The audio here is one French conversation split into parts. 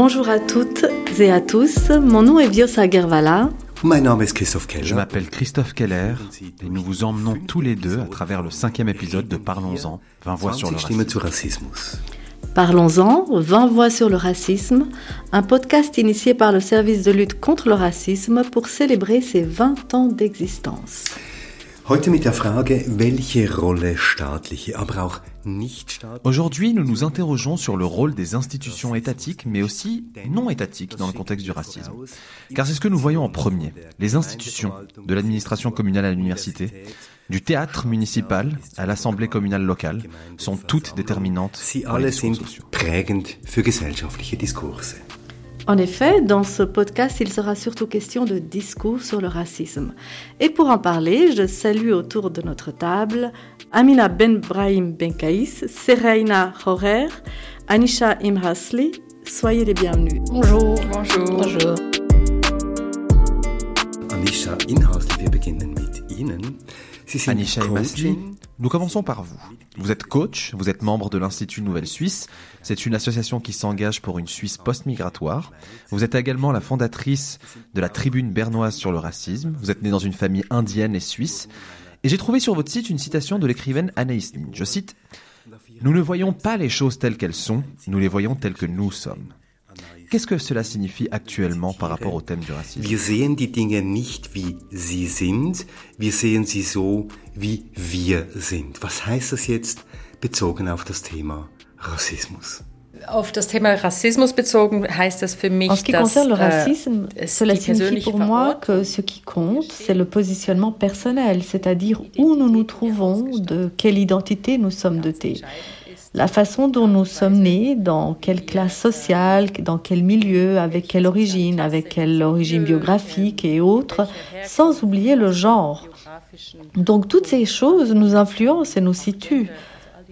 Bonjour à toutes et à tous, mon nom est Viosa Gervala. Je m'appelle Christophe Keller et nous vous emmenons tous les deux à travers le cinquième épisode de Parlons-en, 20 voix sur le racisme. Parlons-en, 20 voix sur le racisme, un podcast initié par le service de lutte contre le racisme pour célébrer ses 20 ans d'existence. Aujourd'hui, nous nous interrogeons sur le rôle des institutions étatiques, mais aussi non étatiques dans le contexte du racisme. Car c'est ce que nous voyons en premier. Les institutions, de l'administration communale à l'université, du théâtre municipal à l'assemblée communale locale, sont toutes déterminantes pour les discours sociaux. En effet, dans ce podcast, il sera surtout question de discours sur le racisme. Et pour en parler, je salue autour de notre table Amina Ben Brahim Benkaïs, Seraina Horer, Anisha Imhasli. Soyez les bienvenus. Bonjour. Bonjour. Bonjour. Anisha Imhasli, wir beginnen mit Ihnen. Anisha Imhasli, nous commençons par vous. Vous êtes coach, vous êtes membre de l'Institut Nouvelle Suisse. C'est une association qui s'engage pour une Suisse post-migratoire. Vous êtes également la fondatrice de la Tribune bernoise sur le racisme. Vous êtes née dans une famille indienne et suisse. Et j'ai trouvé sur votre site une citation de l'écrivaine Anaïs Nin. Je cite Nous ne voyons pas les choses telles qu'elles sont, nous les voyons telles que nous sommes. Qu'est-ce que cela signifie actuellement par rapport au thème du racisme? Wir sehen die Dinge nicht wie sie sind, wir sehen sie so wie wir sind. Auf das Thema Rassismus bezogen heißt das für mich, En ce qui dass concerne le äh, racisme, cela signifie pour moi que ce qui compte, c'est le positionnement personnel, c'est-à-dire où nous nous trouvons, de quelle identité nous sommes dotés. La façon dont nous sommes nés, dans quelle classe sociale, dans quel milieu, avec quelle origine, avec quelle origine biographique et autres, sans oublier le genre. Donc toutes ces choses nous influencent et nous situent.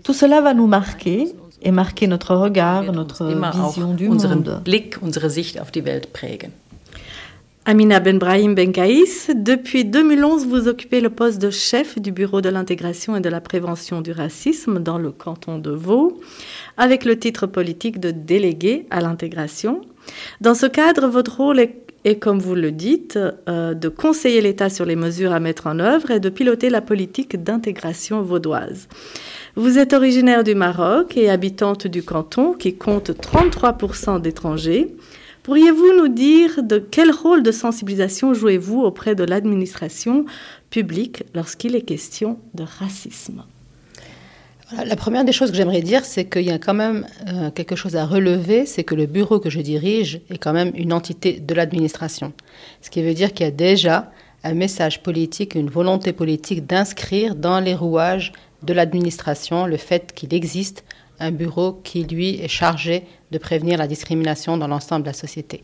Tout cela va nous marquer et marquer notre regard, notre vision du unseren monde. Blick, unsere Sicht auf die Welt prägen. Amina Benbrahim Benkaïs, depuis 2011, vous occupez le poste de chef du Bureau de l'intégration et de la prévention du racisme dans le canton de Vaud, avec le titre politique de délégué à l'intégration. Dans ce cadre, votre rôle est, est, comme vous le dites, euh, de conseiller l'État sur les mesures à mettre en œuvre et de piloter la politique d'intégration vaudoise. Vous êtes originaire du Maroc et habitante du canton qui compte 33% d'étrangers. Pourriez-vous nous dire de quel rôle de sensibilisation jouez-vous auprès de l'administration publique lorsqu'il est question de racisme? La première des choses que j'aimerais dire, c'est qu'il y a quand même euh, quelque chose à relever, c'est que le bureau que je dirige est quand même une entité de l'administration. Ce qui veut dire qu'il y a déjà un message politique, une volonté politique d'inscrire dans les rouages de l'administration le fait qu'il existe un bureau qui, lui, est chargé de prévenir la discrimination dans l'ensemble de la société.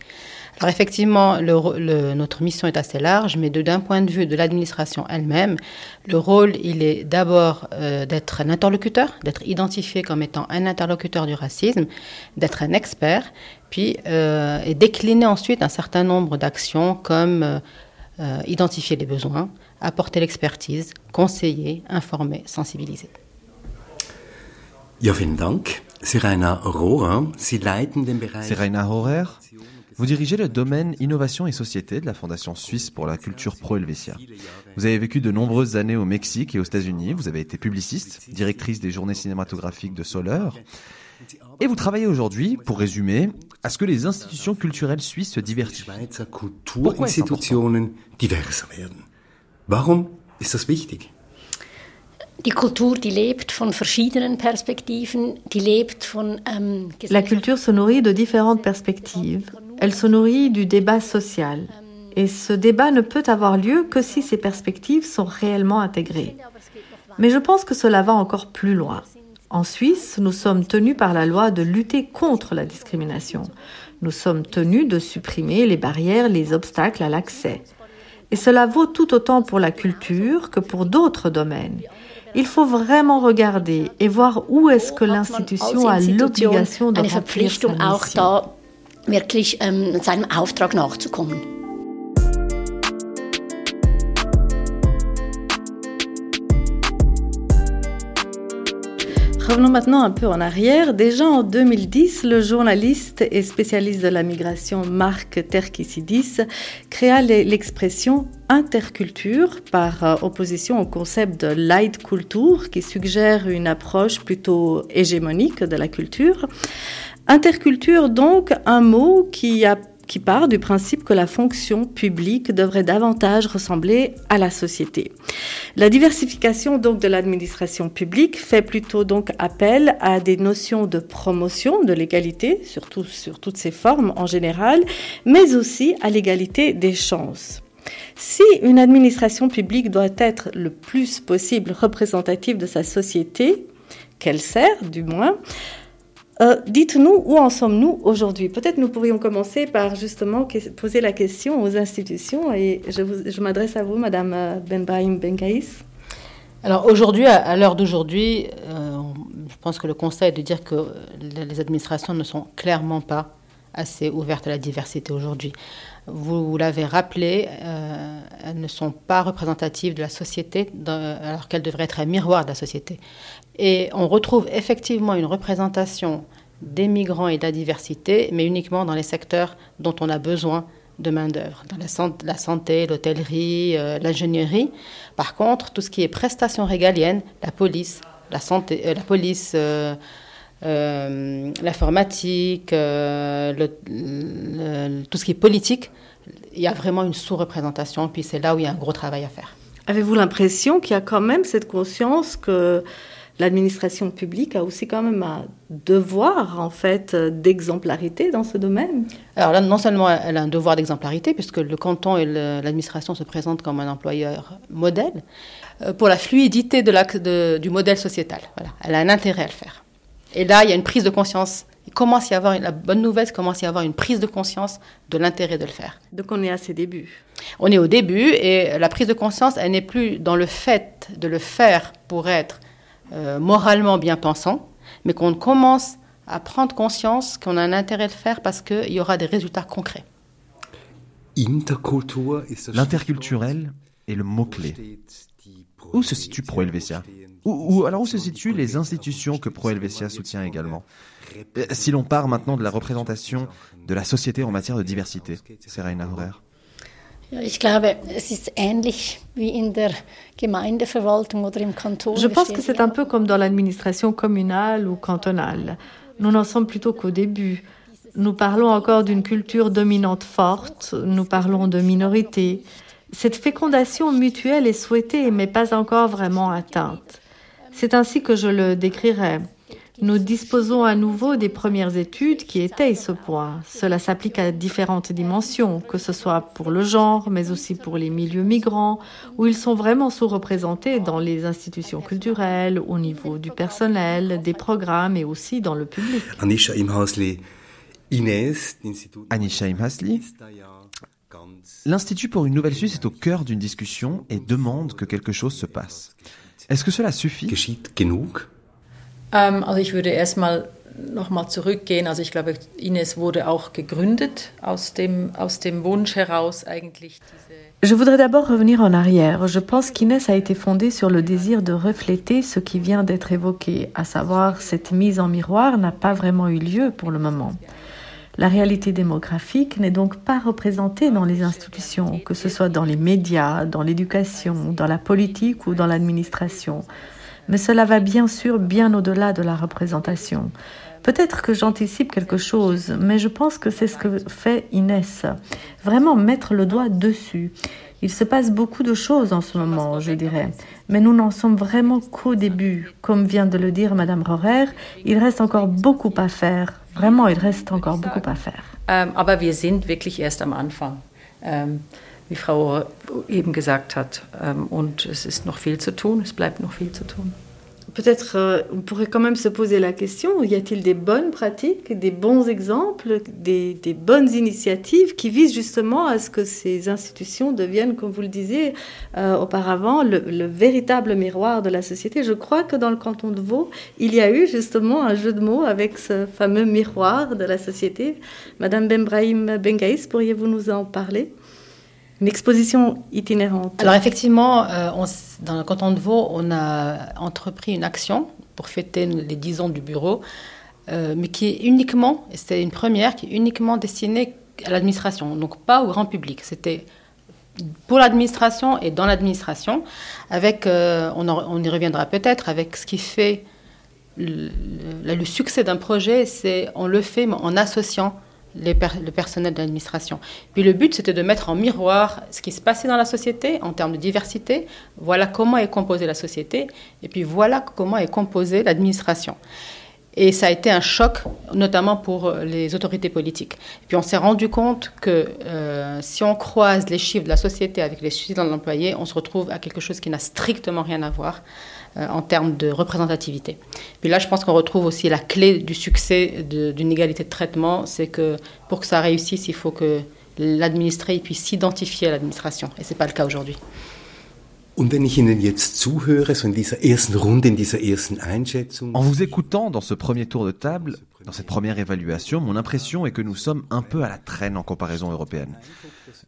Alors effectivement, notre mission est assez large, mais d'un point de vue de l'administration elle-même, le rôle, il est d'abord euh, d'être un interlocuteur, d'être identifié comme étant un interlocuteur du racisme, d'être un expert, puis euh, décliner ensuite un certain nombre d'actions comme euh, identifier les besoins, apporter l'expertise, conseiller, informer, sensibiliser. Ja, vielen Dank. Rohrer, Sie leiten den Bereich... Seraina Horer, vous dirigez le domaine Innovation et Société de la Fondation Suisse pour la culture Pro Helvetia. Vous avez vécu de nombreuses années au Mexique et aux États-Unis. Vous avez été publiciste, directrice des journées cinématographiques de Soleure. Et vous travaillez aujourd'hui, pour résumer, à ce que les institutions culturelles suisses se. Warum ist das wichtig? La culture se nourrit de différentes perspectives. Elle se nourrit du débat social. Et ce débat ne peut avoir lieu que si ces perspectives sont réellement intégrées. Mais je pense que cela va encore plus loin. En Suisse, nous sommes tenus par la loi de lutter contre la discrimination. Nous sommes tenus de supprimer les barrières, les obstacles à l'accès. Et cela vaut tout autant pour la culture que pour d'autres domaines. Il faut vraiment regarder et voir où est-ce que l'institution a l'obligation de remplir sa mission. Revenons maintenant un peu en arrière. Déjà en 2010, le journaliste et spécialiste de la migration Marc Terkisidis créa l'expression interculture par euh, opposition au concept de Leitkultur qui suggère une approche plutôt hégémonique de la culture. Interculture donc un mot qui a qui part du principe que la fonction publique devrait davantage ressembler à la société. La diversification donc de l'administration publique fait plutôt donc appel à des notions de promotion de l'égalité, surtout sur toutes ses formes en général, mais aussi à l'égalité des chances. Si une administration publique doit être le plus possible représentative de sa société, qu'elle sert du moins, euh, dites-nous où en sommes-nous aujourd'hui? Peut-être nous pourrions commencer par justement poser la question aux institutions et je, m'adresse à vous, Madame euh, Benbaim Benkaïs. Alors aujourd'hui, à, l'heure d'aujourd'hui, euh, je pense que le constat est de dire que les administrations ne sont clairement pas assez ouvertes à la diversité aujourd'hui. Vous, l'avez rappelé, elles ne sont pas représentatives de la société alors qu'elles devraient être un miroir de la société. Et on retrouve effectivement une représentation des migrants et de la diversité, mais uniquement dans les secteurs dont on a besoin de main-d'œuvre, dans la, santé, l'hôtellerie, euh, l'ingénierie. Par contre, tout ce qui est prestations régaliennes, la police, la santé, euh, la police, euh, l'informatique, tout ce qui est politique, il y a vraiment une sous-représentation, puis c'est là où il y a un gros travail à faire. Avez-vous l'impression qu'il y a quand même cette conscience que l'administration publique a aussi quand même un devoir en fait d'exemplarité dans ce domaine? Alors là, non seulement elle a un devoir d'exemplarité, puisque le canton et l'administration se présentent comme un employeur modèle, euh, pour la fluidité de du modèle sociétal. Voilà. Elle a un intérêt à le faire. Et là, il y a une prise de conscience. Il commence à y avoir, la bonne nouvelle, c'est qu'il commence à y avoir une prise de conscience de l'intérêt de le faire. Donc on est à ses débuts. On est au début et la prise de conscience, elle n'est plus dans le fait de le faire pour être euh, moralement bien pensant, mais qu'on commence à prendre conscience qu'on a un intérêt de faire parce qu'il y aura des résultats concrets. L'interculturel est le mot-clé. Où se situe Pro Helvetia ou, alors où se situent les institutions que Pro Helvetia soutient également euh, Si l'on part maintenant de la représentation de la société en matière de diversité, c'est Rainer Horer. Je pense que c'est un peu comme dans l'administration communale ou cantonale. Nous n'en sommes plutôt qu'au début. Nous parlons encore d'une culture dominante forte, nous parlons de minorités. Cette fécondation mutuelle est souhaitée mais pas encore vraiment atteinte. C'est ainsi que je le décrirais. Nous disposons à nouveau des premières études qui étayent ce point. Cela s'applique à différentes dimensions, que ce soit pour le genre, mais aussi pour les milieux migrants, où ils sont vraiment sous-représentés dans les institutions culturelles, au niveau du personnel, des programmes et aussi dans le public. Anisha Imhasli, Anisha Imhasli, L'Institut pour une nouvelle Suisse est au cœur d'une discussion et demande que quelque chose se passe. Est-ce que cela suffit? Ähm, also ich würde erstmal nochmal zurückgehen. Also ich glaube, Ines wurde auch gegründet aus dem, aus dem Wunsch heraus eigentlich diese Je voudrais d'abord revenir en arrière. Je pense qu'Inès a été fondée sur le désir de refléter ce qui vient d'être évoqué, à savoir cette mise en miroir n'a pas vraiment eu lieu pour le moment. La réalité démographique n'est donc pas représentée dans les institutions, que ce soit dans les médias, dans l'éducation, dans la politique ou dans l'administration. Mais cela va bien sûr bien au-delà de la représentation. Peut-être que j'anticipe quelque chose, mais je pense que c'est ce que fait Inès. Vraiment mettre le doigt dessus. Il se passe beaucoup de choses en ce moment, je dirais. Mais nous n'en sommes vraiment qu'au début. Comme vient de le dire Madame Rorer, il reste encore beaucoup à faire. Vraiment, il reste encore beaucoup à faire. Ähm, aber wir sind wirklich erst am Anfang. Ähm, wie Frau eben gesagt hat. Ähm, und es ist noch viel zu tun, es bleibt noch viel zu tun. Peut-être euh, on pourrait quand même se poser la question, y a-t-il des bonnes pratiques, des bons exemples, des, bonnes initiatives qui visent justement à ce que ces institutions deviennent, comme vous le disiez euh, auparavant, le, le, véritable miroir de la société? Je crois que dans le canton de Vaud, il y a eu justement un jeu de mots avec ce fameux miroir de la société. Madame Benbrahim Bengaïs, pourriez-vous nous en parler? Une exposition itinérante. Alors effectivement, euh, dans le canton de Vaud, on a entrepris une action pour fêter les 10 ans du bureau, euh, mais qui est uniquement, c'était une première, qui est uniquement destinée à l'administration, donc pas au grand public. C'était pour l'administration et dans l'administration, avec, euh, on, y reviendra peut-être, avec ce qui fait le, le succès d'un projet, c'est on le fait en associant le personnel de l'administration. Puis le but, c'était de mettre en miroir ce qui se passait dans la société en termes de diversité. Voilà comment est composée la société, et puis voilà comment est composée l'administration. Et ça a été un choc, notamment pour les autorités politiques. Puis on s'est rendu compte que euh, si on croise les chiffres de la société avec les chiffres de l'employé, on se retrouve à quelque chose qui n'a strictement rien à voir. Euh, en termes de représentativité. Puis là, je pense qu'on retrouve aussi la clé du succès d'une égalité de traitement, c'est que pour que ça réussisse, il faut que l'administré puisse s'identifier à l'administration. Et ce n'est pas le cas aujourd'hui. En vous écoutant dans ce premier tour de table, dans cette première évaluation, mon impression est que nous sommes un peu à la traîne en comparaison européenne.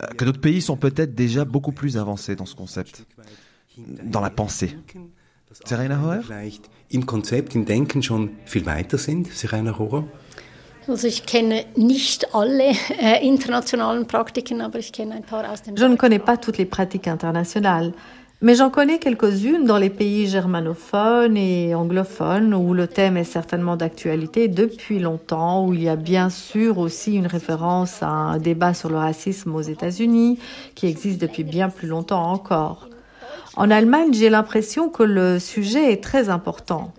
Euh, que d'autres pays sont peut-être déjà beaucoup plus avancés dans ce concept, dans la pensée. Serena Hoer? Vielleicht im Konzept, im Denken schon viel weiter sind, Serena Hoer? Also ich kenne nicht alle äh, internationalen Praktiken, aber ich kenne ein paar aus dem Je ne connais pas toutes les pratiques internationales, mais j'en connais quelques-unes dans les pays germanophones et anglophones où le thème est certainement d'actualité depuis longtemps, où il y a bien sûr aussi une référence à un débat sur le racisme aux États-Unis qui existe depuis bien plus longtemps encore. En Allemagne, j'ai l'impression que le sujet est très important.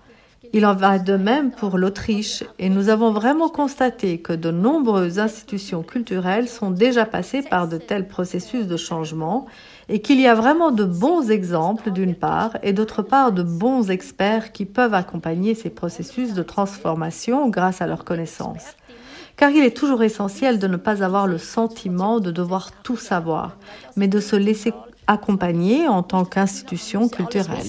Il en va de même pour l'Autriche et nous avons vraiment constaté que de nombreuses institutions culturelles sont déjà passées par de tels processus de changement et qu'il y a vraiment de bons exemples d'une part et d'autre part de bons experts qui peuvent accompagner ces processus de transformation grâce à leurs connaissances. Car il est toujours essentiel de ne pas avoir le sentiment de devoir tout savoir, mais de se laisser accompagner en tant qu'institution culturelle.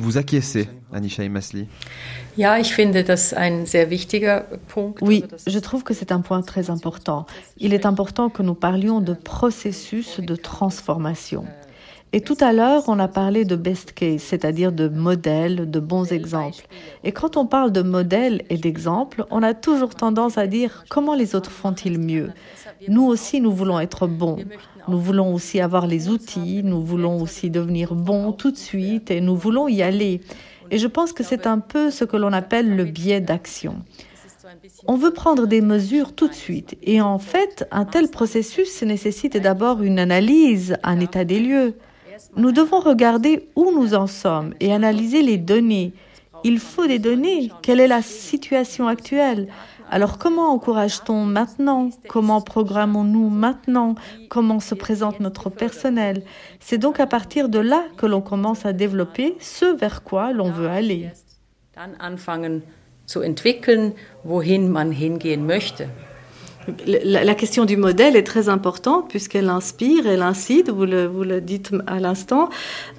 Vous acquiescez, Anisha Masli. Oui, je trouve que c'est un point très important. Il est important que nous parlions de processus de transformation. Et tout à l'heure, on a parlé de best case, c'est-à-dire de modèles, de bons exemples. Et quand on parle de modèles et d'exemples, on a toujours tendance à dire comment les autres font-ils mieux. Nous aussi, nous voulons être bons. Nous voulons aussi avoir les outils, nous voulons aussi devenir bons tout de suite et nous voulons y aller. Et je pense que c'est un peu ce que l'on appelle le biais d'action. On veut prendre des mesures tout de suite. Et en fait, un tel processus nécessite d'abord une analyse, un état des lieux. Nous devons regarder où nous en sommes et analyser les données. Il faut des données. Quelle est la situation actuelle? Alors comment encourage-t-on maintenant? Comment programmons-nous maintenant? Comment se présente notre personnel? C'est donc à partir de là que l'on commence à développer ce vers quoi l'on veut aller. La, question du modèle est très importante puisqu'elle inspire, elle incite, vous le, dites à l'instant.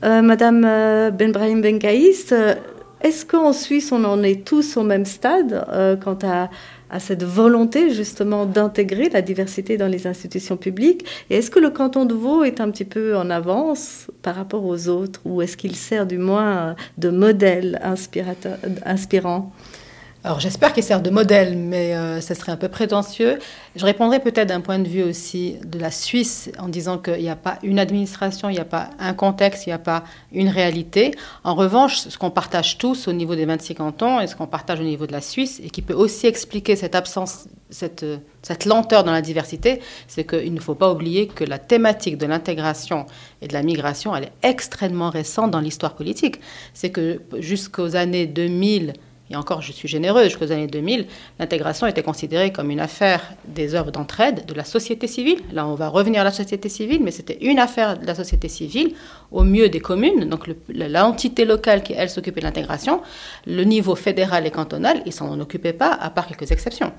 Euh, Madame euh, Benbrahim Benkaïs, euh, est-ce qu'en Suisse on en est tous au même stade quant à, à, cette volonté justement d'intégrer la diversité dans les institutions publiques? Et est-ce que le canton de Vaud est un petit peu en avance par rapport aux autres? Ou est-ce qu'il sert du moins de modèle inspirant? Alors j'espère qu'il sert de modèle, mais euh, ça serait un peu prétentieux. Je répondrai peut-être d'un point de vue aussi de la Suisse en disant qu'il n'y a pas une administration, il n'y a pas un contexte, il n'y a pas une réalité. En revanche, ce qu'on partage tous au niveau des 26 cantons et ce qu'on partage au niveau de la Suisse et qui peut aussi expliquer cette absence, cette, cette lenteur dans la diversité, c'est qu'il ne faut pas oublier que la thématique de l'intégration et de la migration, elle est extrêmement récente dans l'histoire politique. C'est que jusqu'aux années 2000, et encore je suis généreuse, jusqu'aux années 2000, l'intégration était considérée comme une affaire des œuvres d'entraide de la société civile. Là, on va revenir à la société civile, mais c'était une affaire de la société civile, au mieux des communes, donc l'entité locale qui, elle, s'occupait de l'intégration. Le niveau fédéral et cantonal, ils s'en occupaient pas, à part quelques exceptions.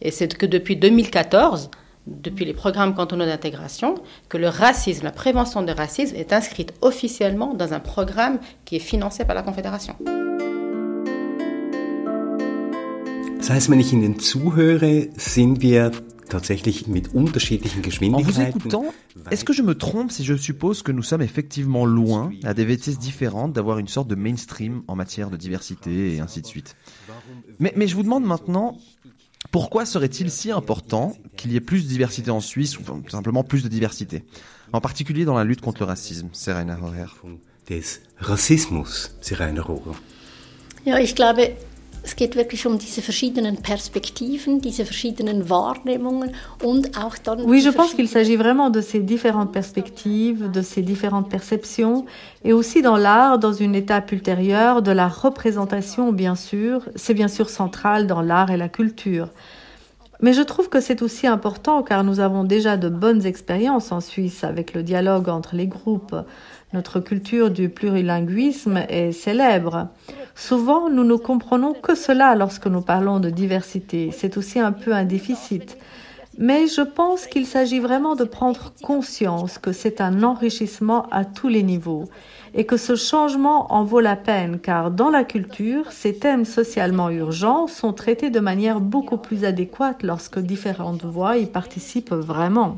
Et c'est que depuis 2014, depuis les programmes cantonaux d'intégration, que le racisme, la prévention du racisme est inscrite officiellement dans un programme qui est financé par la Confédération. Das heißt, wenn ich Ihnen zuhöre, sind wir En vous écoutant, est-ce que je me trompe si je suppose que nous sommes effectivement loin, à des vitesses différentes, d'avoir une sorte de mainstream en matière de diversité et ainsi de suite? Mais, mais je vous demande maintenant, pourquoi serait-il si important qu'il y ait plus de diversité en Suisse, ou simplement plus de diversité? En particulier dans la lutte contre le racisme, Serena Horer. Des Rassismus, Serena Horer. Ja, ich glaube, es geht wirklich um diese verschiedenen Perspektiven, diese verschiedenen Wahrnehmungen und auch dann. Oui, je pense qu'il s'agit vraiment de ces différentes perspectives, de ces différentes perceptions, et aussi dans l'art, dans une étape ultérieure, de la représentation, bien sûr. C'est bien sûr central dans l'art et la culture. Mais je trouve que c'est aussi important car nous avons déjà de bonnes expériences en Suisse avec le dialogue entre les groupes. Notre culture du plurilinguisme est célèbre. Souvent, nous ne comprenons que cela lorsque nous parlons de diversité. C'est aussi un peu un déficit. Mais je pense qu'il s'agit vraiment de prendre conscience que c'est un enrichissement à tous les niveaux et que ce changement en vaut la peine car dans la culture, ces thèmes socialement urgents sont traités de manière beaucoup plus adéquate lorsque différentes voix y participent vraiment.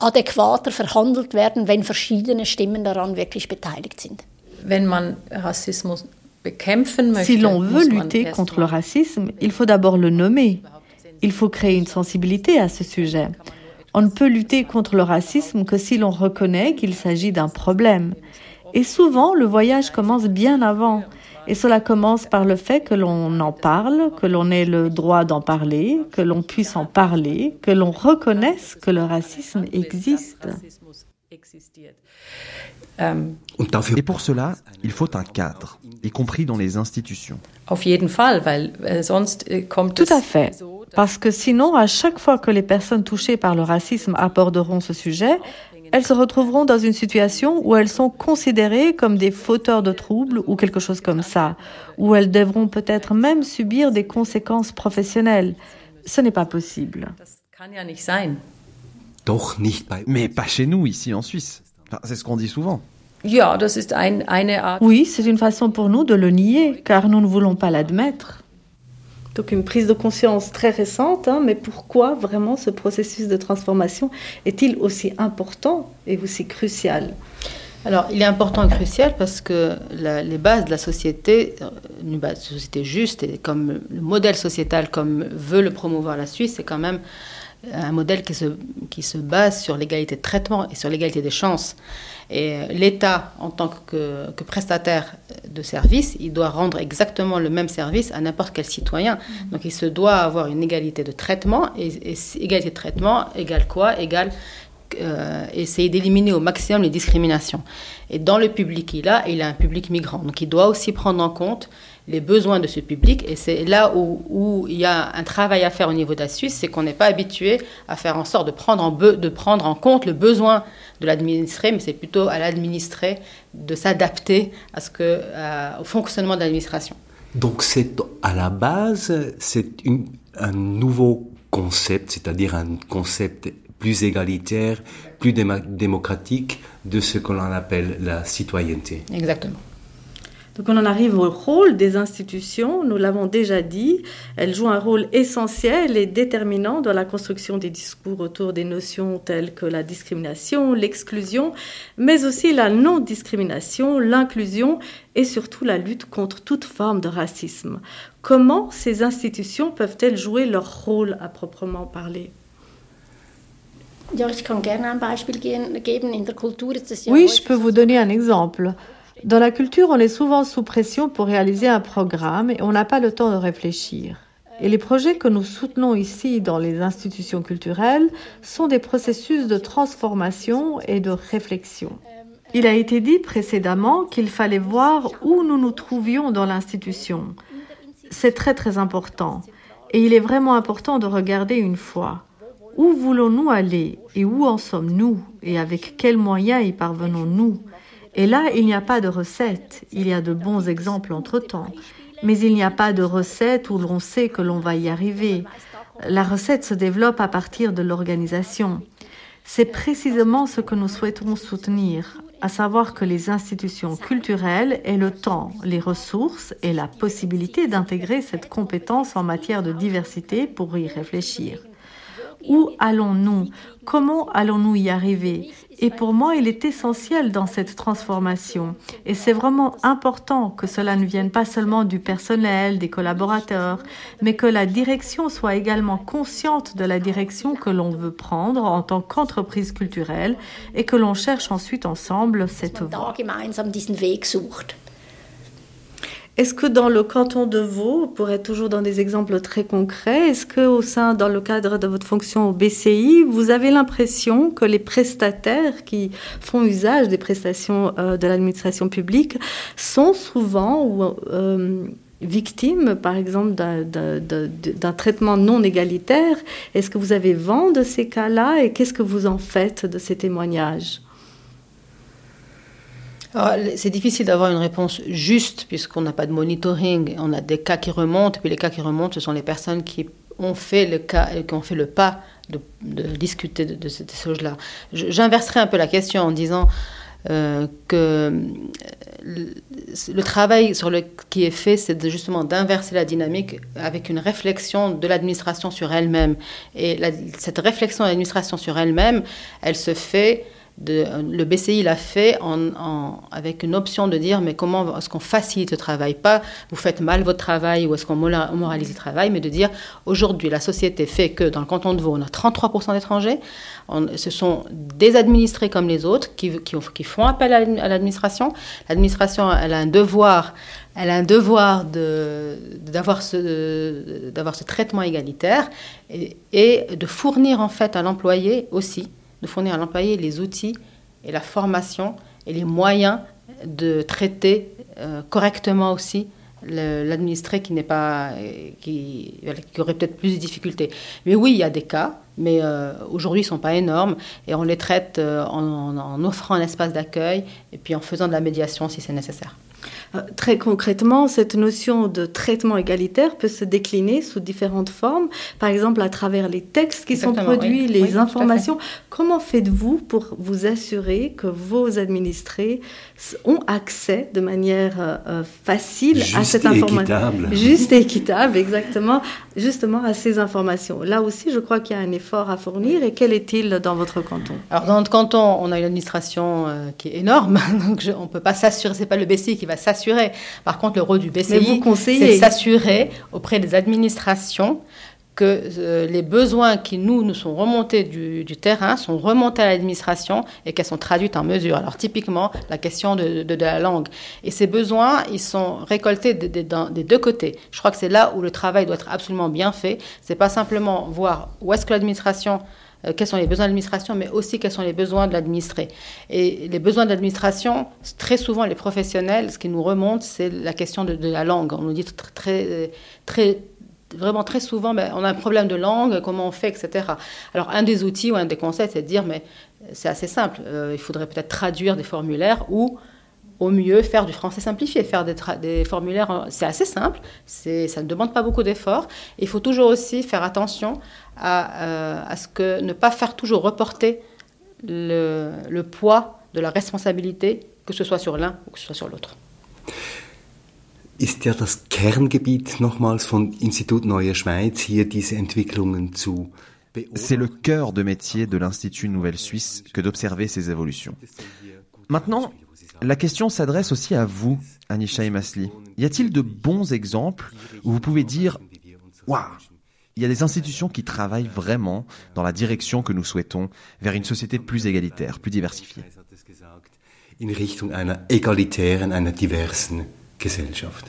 adäquater verhandelt werden, wenn verschiedene Stimmen daran wirklich beteiligt sind. Wenn man Rassismus bekämpfen möchte, si l'on veut lutter contre le racisme, il faut d'abord le nommer. Il faut créer une sensibilité à ce sujet. On ne peut lutter contre le racisme que si l'on reconnaît qu'il s'agit d'un problème. Et souvent, le voyage commence bien avant. Et cela commence par le fait que l'on en parle, que l'on ait le droit d'en parler, que l'on puisse en parler, que l'on reconnaisse que le racisme existe. Et pour cela, il faut un cadre, y compris dans les institutions. Äh, Tout à fait. Parce que sinon, à chaque fois que les personnes touchées par le racisme aborderont ce sujet, elles se retrouveront dans une situation où elles sont considérées comme des fauteurs de troubles ou quelque chose comme ça, où elles devront peut-être même subir des conséquences professionnelles. Ce n'est pas possible. Mais pas chez nous, ici en Suisse. c'est ce qu'on dit souvent. Oui, c'est une façon pour nous de le nier, car nous ne voulons pas l'admettre. Donc une prise de conscience très récente, hein, mais pourquoi vraiment ce processus de transformation est-il aussi important et aussi crucial? Alors, il est important et crucial parce que les bases de la société, euh, une base de société juste et comme le modèle sociétal, comme veut le promouvoir la Suisse, c'est quand même un modèle qui se, qui se base sur l'égalité de traitement et sur l'égalité des chances. Et l'État, en tant que, prestataire de service, il doit rendre exactement le même service à n'importe quel citoyen. Mm-hmm. Donc il se doit avoir une égalité de traitement. Et, égalité de traitement égale quoi? Égale euh, essayer d'éliminer au maximum les discriminations. Et dans le public qu'il a, il a un public migrant. Donc il doit aussi prendre en compte les besoins de ce public. Et c'est là où, il y a un travail à faire au niveau de la Suisse, c'est qu'on n'est pas habitué à faire en sorte de prendre en, de prendre en compte le besoin de l'administré, mais c'est plutôt à l'administré de s'adapter à ce que, au fonctionnement de l'administration. Donc c'est à la base, c'est un nouveau concept, c'est-à-dire un concept plus égalitaire, plus démocratique de ce que l'on appelle la citoyenneté. Exactement. Donc on en arrive au rôle des institutions, nous l'avons déjà dit, elles jouent un rôle essentiel et déterminant dans la construction des discours autour des notions telles que la discrimination, l'exclusion, mais aussi la non-discrimination, l'inclusion et surtout la lutte contre toute forme de racisme. Comment ces institutions peuvent-elles jouer leur rôle à proprement parler? Oui, je peux vous donner un exemple. Dans la culture, on est souvent sous pression pour réaliser un programme et on n'a pas le temps de réfléchir. Et les projets que nous soutenons ici dans les institutions culturelles sont des processus de transformation et de réflexion. Il a été dit précédemment qu'il fallait voir où nous nous trouvions dans l'institution. C'est très très important. Et il est vraiment important de regarder une fois. Où voulons-nous aller et où en sommes-nous et avec quels moyens y parvenons-nous? Et là, il n'y a pas de recette, il y a de bons exemples entre-temps, mais il n'y a pas de recette où l'on sait que l'on va y arriver. La recette se développe à partir de l'organisation. C'est précisément ce que nous souhaitons soutenir, à savoir que les institutions culturelles aient le temps, les ressources et la possibilité d'intégrer cette compétence en matière de diversité pour y réfléchir. Où allons-nous? Comment allons-nous y arriver? Et pour moi, il est essentiel dans cette transformation. Et c'est vraiment important que cela ne vienne pas seulement du personnel, des collaborateurs, mais que la direction soit également consciente de la direction que l'on veut prendre en tant qu'entreprise culturelle et que l'on cherche ensuite ensemble cette voie. Est-ce que dans le canton de Vaud, pour être toujours dans des exemples très concrets, est-ce que au sein, dans le cadre de votre fonction au BCI, vous avez l'impression que les prestataires qui font usage des prestations euh, de l'administration publique sont souvent ou, euh, victimes, par exemple, d'un traitement non égalitaire? Est-ce que vous avez vent de ces cas-là et qu'est-ce que vous en faites de ces témoignages? C'est difficile d'avoir une réponse juste puisqu'on n'a pas de monitoring. On a des cas qui remontent, et puis les cas qui remontent, ce sont les personnes qui ont fait le cas, qui ont fait le pas de, discuter de, ces choses-là. J'inverserai un peu la question en disant euh, que le, travail sur le, qui est fait, c'est justement d'inverser la dynamique avec une réflexion de l'administration sur elle-même. Et cette réflexion de l'administration sur elle-même, elle se fait le BCI l'a fait avec une option de dire mais comment est-ce qu'on facilite le travail? Pas vous faites mal votre travail ou est-ce qu'on moralise le travail, mais de dire aujourd'hui la société fait que dans le canton de Vaud on a 33% d'étrangers, ce sont des administrés comme les autres qui, font appel à l'administration. L'administration elle a un devoir elle a un devoir d'avoir ce, traitement égalitaire et, de fournir en fait à l'employé aussi fournir à l'employé les outils et la formation et les moyens de traiter euh, correctement aussi l'administré qui n'est pas qui, qui aurait peut-être plus de difficultés. Mais oui, il y a des cas, mais euh, aujourd'hui ils sont pas énormes et on les traite euh, en, en offrant un espace d'accueil et puis en faisant de la médiation si c'est nécessaire. Euh, très concrètement, cette notion de traitement égalitaire peut se décliner sous différentes formes, par exemple à travers les textes qui sont produits, les informations. Comment faites-vous pour vous assurer que vos administrés ont accès de manière facile à cette information Juste et équitable, exactement, justement à ces informations? Là aussi, je crois qu'il y a un effort à fournir. Et quel est-il dans votre canton? Alors dans notre canton, on a une administration qui est énorme, donc on ne peut pas s'assurer, c'est pas le BCI qui va s'assurer. Par contre, le rôle du BCI, c'est s'assurer auprès des administrations que euh, les besoins qui nous, nous sont remontés du, terrain sont remontés à l'administration et qu'elles sont traduites en mesures. Alors typiquement, la question de, la langue. Et ces besoins, ils sont récoltés des deux côtés. Je crois que c'est là où le travail doit être absolument bien fait. C'est pas simplement voir où est-ce que l'administration euh, quels sont les besoins de l'administration, mais aussi quels sont les besoins de l'administré. Et les besoins de l'administration, très souvent, les professionnels, ce qui nous remonte, c'est la question de, la langue. On nous dit très, très, vraiment très souvent, ben, on a un problème de langue, comment on fait, etc. Alors, un des outils ou un des conseils, c'est de dire, mais c'est assez simple, euh, il faudrait peut-être traduire des formulaires ou au mieux faire du français simplifié, faire des, formulaires, c'est assez simple, ça ne demande pas beaucoup d'efforts. Il faut toujours aussi faire attention à, euh, ce que ne pas faire toujours reporter le poids de la responsabilité, que ce soit sur l'un ou que ce soit sur l'autre. Ist ja das Kerngebiet nochmals von Institut Neue Schweiz, hier diese Entwicklungen zu c'est le cœur de métier de l'Institut Nouvelle Suisse que d'observer ces évolutions. Maintenant, la question s'adresse aussi à vous, Anisha et Masli. Y a-t-il de bons exemples où vous pouvez dire Waouh il y a des institutions qui travaillent vraiment dans la direction que nous souhaitons vers une société plus égalitaire, plus diversifiée? In Richtung einer egalitären, einer diversen Gesellschaft?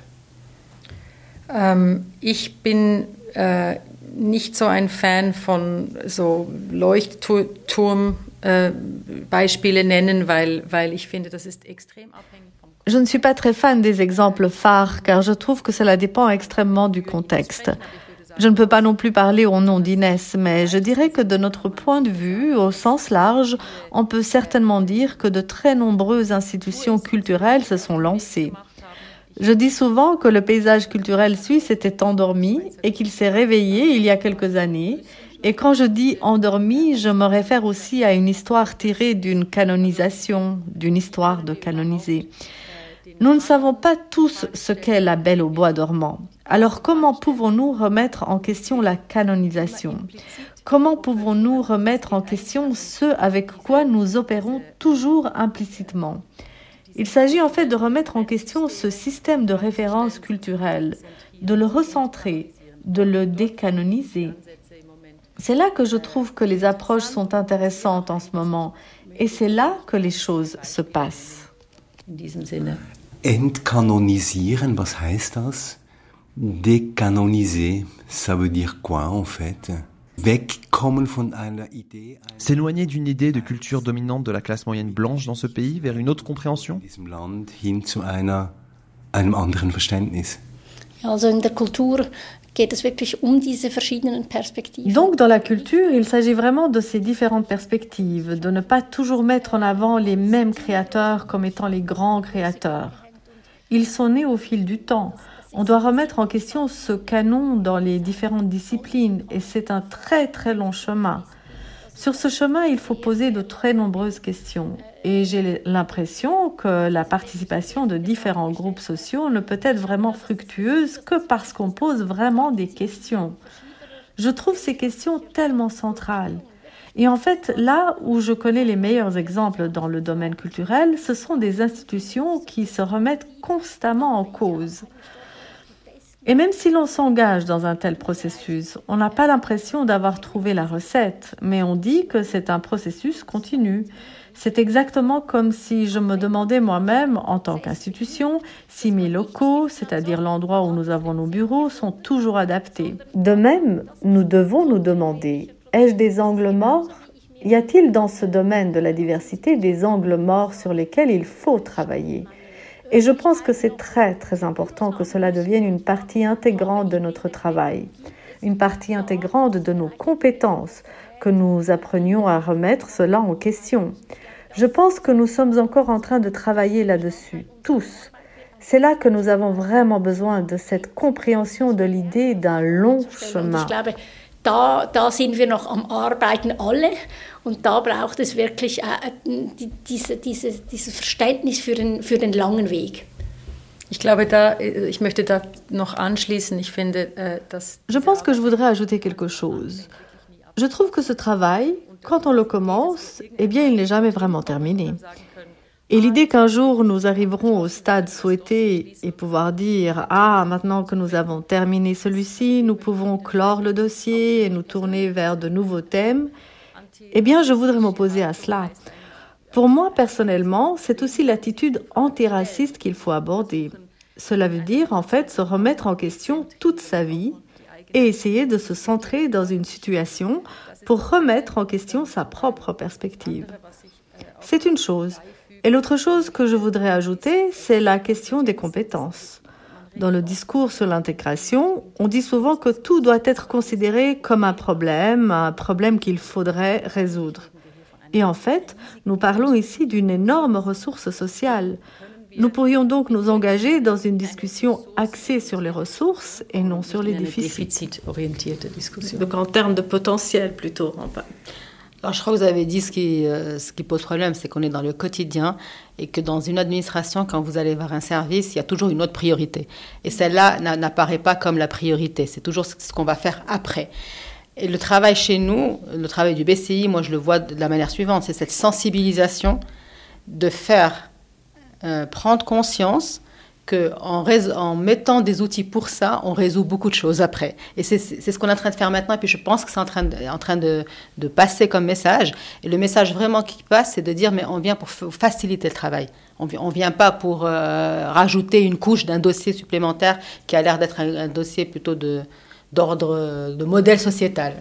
Ähm, ich bin äh, nicht so ein Fan von so Leuchtturm äh, Beispiele nennen, weil, weil ich finde, das ist extrem abhängig. Je ne suis pas très fan des exemples phares car je trouve que cela dépend extrêmement du contexte. Je ne peux pas non plus parler au nom d'Inès, mais je dirais que de notre point de vue, au sens large, on peut certainement dire que de très nombreuses institutions culturelles se sont lancées. Je dis souvent que le paysage culturel suisse était endormi et qu'il s'est réveillé il y a quelques années et quand je dis endormi, je me réfère aussi à une histoire tirée d'une canonisation, d'une histoire de canoniser. Nous ne savons pas tous ce qu'est la Belle au bois dormant. Alors comment pouvons-nous remettre en question la canonisation? Comment pouvons-nous remettre en question ce avec quoi nous opérons toujours implicitement? Il s'agit en fait de remettre en question ce système de référence culturelle, de le recentrer, de le décanoniser. C'est là que je trouve que les approches sont intéressantes en ce moment et c'est là que les choses se passent. Entkanonisieren, was heißt das? Décanoniser, ça veut dire quoi en fait? S'éloigner d'une idée de culture dominante de la classe moyenne blanche dans ce pays vers une autre compréhension? donc dans la culture, il s'agit vraiment de ces différentes perspectives, de ne pas toujours mettre en avant les mêmes créateurs comme étant les grands créateurs. Ils sont nés au fil du temps. On doit remettre en question ce canon dans les différentes disciplines et c'est un très très long chemin. Sur ce chemin, il faut poser de très nombreuses questions et j'ai l'impression que la participation de différents groupes sociaux ne peut être vraiment fructueuse que parce qu'on pose vraiment des questions. Je trouve ces questions tellement centrales. Et en fait, là où je connais les meilleurs exemples dans le domaine culturel, ce sont des institutions qui se remettent constamment en cause. Et même si l'on s'engage dans un tel processus, on n'a pas l'impression d'avoir trouvé la recette, mais on dit que c'est un processus continu. C'est exactement comme si je me demandais moi-même, en tant qu'institution, si mes locaux, c'est-à-dire l'endroit où nous avons nos bureaux, sont toujours adaptés. De même, nous devons nous demander, ai-je des angles morts? Y a-t-il dans ce domaine de la diversité des angles morts sur lesquels il faut travailler? Et je pense que c'est très très important que cela devienne une partie intégrante de notre travail, une partie intégrante de nos compétences, que nous apprenions à remettre cela en question. Je pense que nous sommes encore en train de travailler là-dessus, tous. C'est là que nous avons vraiment besoin de cette compréhension de l'idée d'un long chemin. Und da braucht es wirklich äh, diese, diese, dieses Verständnis für den, für den langen Weg. Ich glaube, da, ich möchte da noch anschließen. Ich finde, äh, dass Je pense que je voudrais ajouter quelque chose. Je trouve que ce travail, quand on le commence, eh bien, il n'est jamais vraiment terminé. Et l'idée qu'un jour nous arriverons au stade souhaité et pouvoir dire Ah, maintenant que nous avons terminé celui-ci, nous pouvons clore le dossier et nous tourner vers de nouveaux thèmes, eh bien, je voudrais m'opposer à cela. Pour moi, personnellement, c'est aussi l'attitude antiraciste qu'il faut aborder. Cela veut dire, en fait, se remettre en question toute sa vie et essayer de se centrer dans une situation pour remettre en question sa propre perspective. C'est une chose. Et l'autre chose que je voudrais ajouter, c'est la question des compétences. Dans le discours sur l'intégration, on dit souvent que tout doit être considéré comme un problème, un problème qu'il faudrait résoudre. Et en fait, nous parlons ici d'une énorme ressource sociale. Nous pourrions donc nous engager dans une discussion axée sur les ressources et non sur les déficits. Donc en termes de potentiel plutôt. Alors, je crois que vous avez dit ce qui, euh, ce qui pose problème, c'est qu'on est dans le quotidien et que dans une administration, quand vous allez vers un service, il y a toujours une autre priorité. Et celle-là n'apparaît pas comme la priorité, c'est toujours ce qu'on va faire après. Et le travail chez nous, le travail du BCI, moi je le vois de la manière suivante, c'est cette sensibilisation de faire euh, prendre conscience qu'en en mettant des outils pour ça, on résout beaucoup de choses après. Et c'est ce qu'on est en train de faire maintenant. Et puis je pense que c'est en train, de, en train de, de, passer comme message. Et le message vraiment qui passe, c'est de dire, mais on vient pour faciliter le travail. On ne vient pas pour euh, rajouter une couche d'un dossier supplémentaire qui a l'air d'être un, dossier plutôt d'ordre, de modèle sociétal.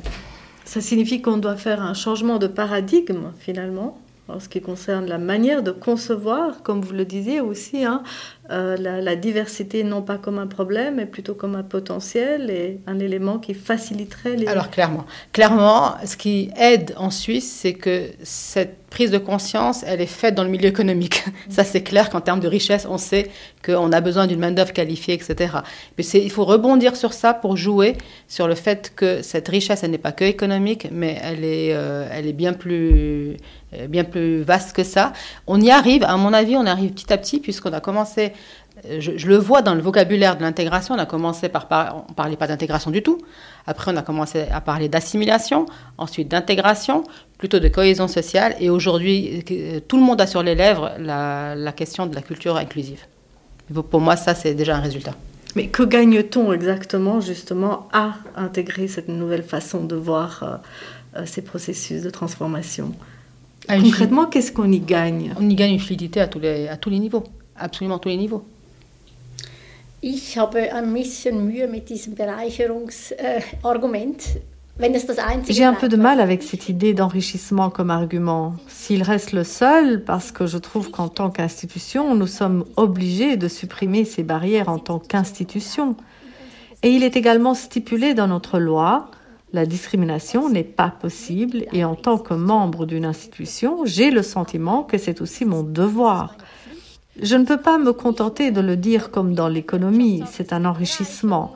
Ça signifie qu'on doit faire un changement de paradigme, finalement en ce qui concerne la manière de concevoir, comme vous le disiez aussi, hein, euh, la, diversité non pas comme un problème, mais plutôt comme un potentiel et un élément qui faciliterait les... Alors clairement, clairement, ce qui aide en Suisse, c'est que cette prise de conscience, elle est faite dans le milieu économique. Ça, c'est clair qu'en termes de richesse, on sait qu'on a besoin d'une main-d'œuvre qualifiée, etc. Mais il faut rebondir sur ça pour jouer sur le fait que cette richesse, elle n'est pas que économique, mais elle est, euh, elle est bien plus, bien plus vaste que ça. On y arrive, à mon avis, on arrive petit à petit, puisqu'on a commencé je, le vois dans le vocabulaire de l'intégration. On a commencé par, par on parlait pas d'intégration du tout. Après, on a commencé à parler d'assimilation, ensuite d'intégration, plutôt de cohésion sociale. Et aujourd'hui, tout le monde a sur les lèvres la, question de la culture inclusive. Pour moi, ça, c'est déjà un résultat. Mais que gagne-t-on exactement, justement, à intégrer cette nouvelle façon de voir euh, euh, ces processus de transformation? Concrètement, qu'est-ce qu'on y gagne? On y gagne une fluidité à tous les, à tous les niveaux, absolument tous les niveaux. Ich habe ein bisschen Mühe mit diesem Bereicherungsargument. J'ai un peu de mal avec cette idée d'enrichissement comme argument. S'il reste le seul, parce que je trouve qu'en tant qu'institution, nous sommes obligés de supprimer ces barrières en tant qu'institution. Et il est également stipulé dans notre loi, la discrimination n'est pas possible et en tant que membre d'une institution, j'ai le sentiment que c'est aussi mon devoir. Je ne peux pas me contenter de le dire comme dans l'économie, c'est un enrichissement.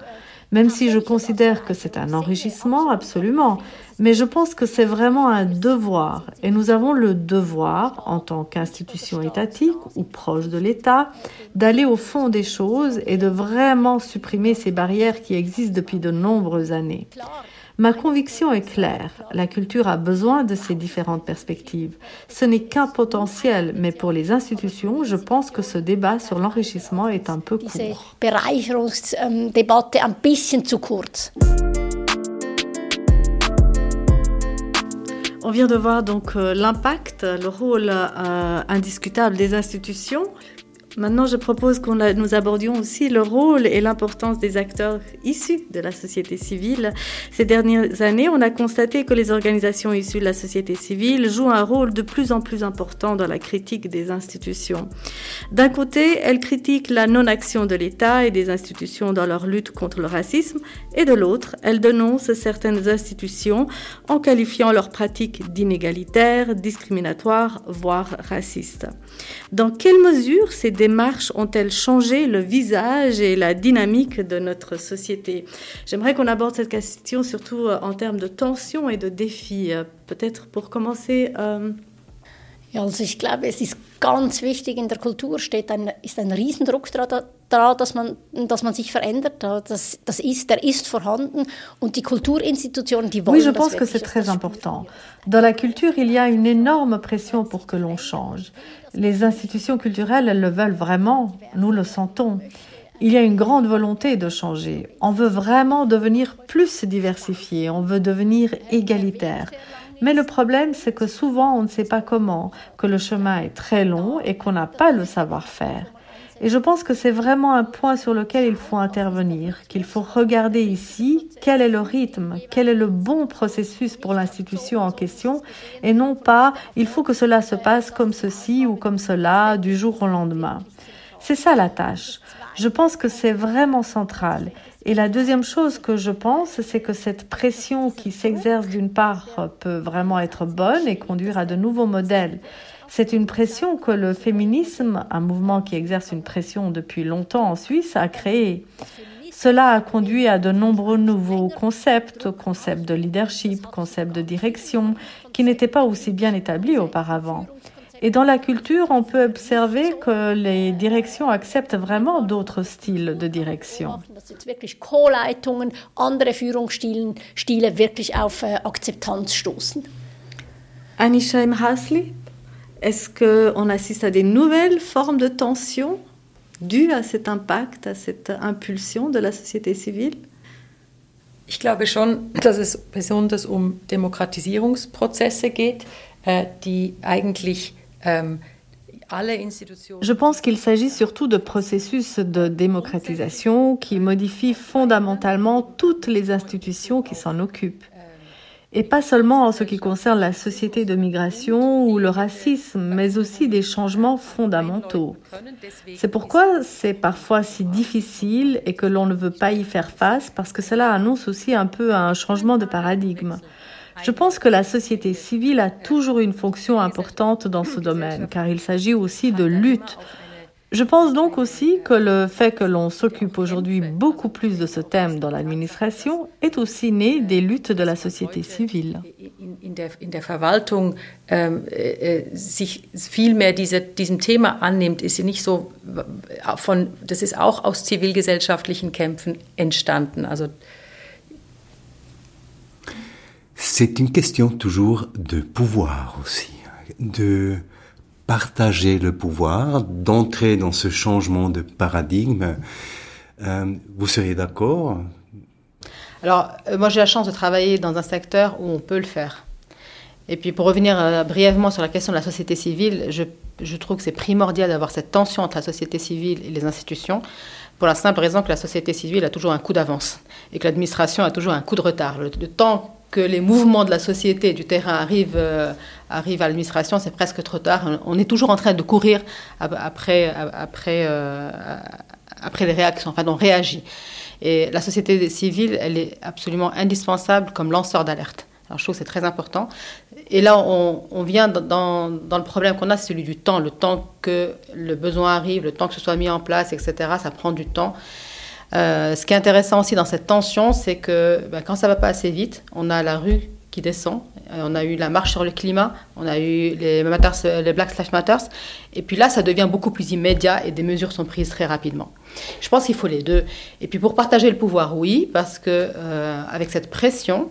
Même si je considère que c'est un enrichissement, absolument. Mais je pense que c'est vraiment un devoir. Et nous avons le devoir, en tant qu'institution étatique ou proche de l'État, d'aller au fond des choses et de vraiment supprimer ces barrières qui existent depuis de nombreuses années. Ma conviction est claire, la culture a besoin de ces différentes perspectives. Ce n'est qu'un potentiel, mais pour les institutions, je pense que ce débat sur l'enrichissement est un peu court. On vient de voir donc euh, l'impact, le rôle euh, indiscutable des institutions Maintenant, je propose que nous abordions aussi le rôle et l'importance des acteurs issus de la société civile. Ces dernières années, on a constaté que les organisations issues de la société civile jouent un rôle de plus en plus important dans la critique des institutions. D'un côté, elles critiquent la non-action de l'État et des institutions dans leur lutte contre le racisme, et de l'autre, elles dénoncent certaines institutions en qualifiant leurs pratiques d'inégalitaires, discriminatoires, voire racistes. Dans quelle mesure ces ont-elles changé le visage et la dynamique de notre société? J'aimerais qu'on aborde cette question surtout euh, en termes de tensions et de défis. Euh, peut-être pour commencer. Euh... Ja, also ich glaube, es ist ganz wichtig in der Kultur steht ein, ist ein Riesendruck daran, dass man, dass man sich verändert. Das, das ist, der ist vorhanden und die Kulturinstitutionen, die wollen Oui, je pense que c'est très important. Dans la culture, il y a une énorme pression pour que l'on change. Les institutions culturelles, elles le veulent vraiment, nous le sentons. Il y a une grande volonté de changer. On veut vraiment devenir plus diversifié, on veut devenir égalitaire. Mais le problème, c'est que souvent, on ne sait pas comment, que le chemin est très long et qu'on n'a pas le savoir-faire. Et je pense que c'est vraiment un point sur lequel il faut intervenir, qu'il faut regarder ici quel est le rythme, quel est le bon processus pour l'institution en question, et non pas il faut que cela se passe comme ceci ou comme cela du jour au lendemain. C'est ça la tâche. Je pense que c'est vraiment central. Et la deuxième chose que je pense, c'est que cette pression qui s'exerce d'une part peut vraiment être bonne et conduire à de nouveaux modèles. C'est une pression que le féminisme, un mouvement qui exerce une pression depuis longtemps en Suisse, a créée. Cela a conduit à de nombreux nouveaux concepts, concepts de leadership, concepts de direction, qui n'étaient pas aussi bien établis auparavant. Et dans la culture, on peut observer que les directions acceptent vraiment d'autres styles de direction. Anisha Hasli, est-ce qu'on assiste à des nouvelles formes de tension dues à cet impact, à cette impulsion de la société civile Ich glaube schon, dass es besonders um Demokratisierungsprozesse geht, äh, die eigentlich Je pense qu'il s'agit surtout de processus de démocratisation qui modifient fondamentalement toutes les institutions qui s'en occupent. Et pas seulement en ce qui concerne la société de migration ou le racisme, mais aussi des changements fondamentaux. C'est pourquoi c'est parfois si difficile et que l'on ne veut pas y faire face parce que cela annonce aussi un peu un changement de paradigme. Je pense que la société civile a toujours une fonction importante dans ce domaine, car il s'agit aussi de lutte Je pense donc aussi que le fait que l'on s'occupe aujourd'hui beaucoup plus de ce thème dans l'administration est aussi né des luttes de la société civile. In der, Verwaltung ähm, äh, sich viel mehr Thema annimmt, ist nicht so von, das auch aus zivilgesellschaftlichen Kämpfen entstanden. C'est une question toujours de pouvoir aussi, de partager le pouvoir, d'entrer dans ce changement de paradigme. Euh, vous seriez d'accord? Alors, euh, moi j'ai la chance de travailler dans un secteur où on peut le faire. Et puis pour revenir euh, brièvement sur la question de la société civile, je, trouve que c'est primordial d'avoir cette tension entre la société civile et les institutions, pour la simple raison que la société civile a toujours un coup d'avance et que l'administration a toujours un coup de retard. Le temps que les mouvements de la société, du terrain arrivent, euh, arrivent à l'administration, c'est presque trop tard. On est toujours en train de courir après, après, euh, après les réactions, enfin on réagit. Et la société civile, elle est absolument indispensable comme lanceur d'alerte. Alors je trouve que c'est très important. Et là, on, on vient dans, dans, le problème qu'on a, c'est celui du temps. Le temps que le besoin arrive, le temps que ce soit mis en place, etc., ça prend du temps. Euh, ce qui est intéressant aussi dans cette tension, c'est que ben, quand ça va pas assez vite, on a la rue qui descend. Euh, on a eu la marche sur le climat, on a eu les, Matters, les Black Lives Matter, et puis là, ça devient beaucoup plus immédiat et des mesures sont prises très rapidement. Je pense qu'il faut les deux. Et puis pour partager le pouvoir, oui, parce que euh, avec cette pression,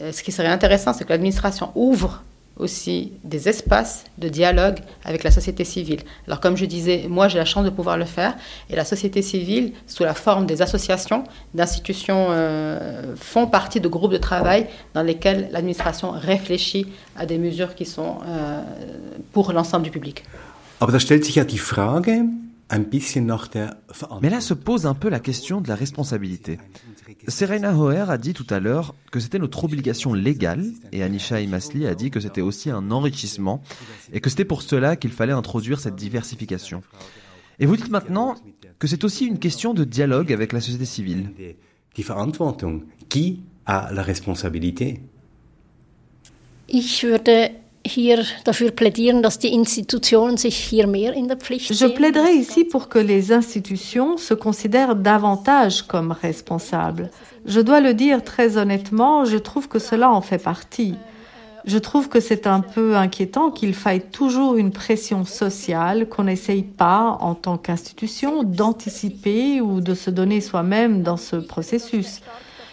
euh, ce qui serait intéressant, c'est que l'administration ouvre aussi des espaces de dialogue avec la société civile. Alors comme je disais, moi j'ai la chance de pouvoir le faire et la société civile, sous la forme des associations, d'institutions, euh, font partie de groupes de travail dans lesquels l'administration réfléchit à des mesures qui sont euh, pour l'ensemble du public. Aber da stellt sich ja die Frage, ein bisschen nach der Mais là se pose un peu la question de la responsabilité. Serena Hoer a dit tout à l'heure que c'était notre obligation légale et Anisha Imasli a dit que c'était aussi un enrichissement et que c'était pour cela qu'il fallait introduire cette diversification. Et vous dites maintenant que c'est aussi une question de dialogue avec la société civile. Qui a la responsabilité? Ich würde hier dafür plädieren, dass die Institutionen sich hier mehr in der Pflicht Je plaiderai ici pour que les institutions se considèrent davantage comme responsables. Je dois le dire très honnêtement, je trouve que cela en fait partie. Je trouve que c'est un peu inquiétant qu'il faille toujours une pression sociale, qu'on n'essaye pas, en tant qu'institution, d'anticiper ou de se donner soi-même dans ce processus.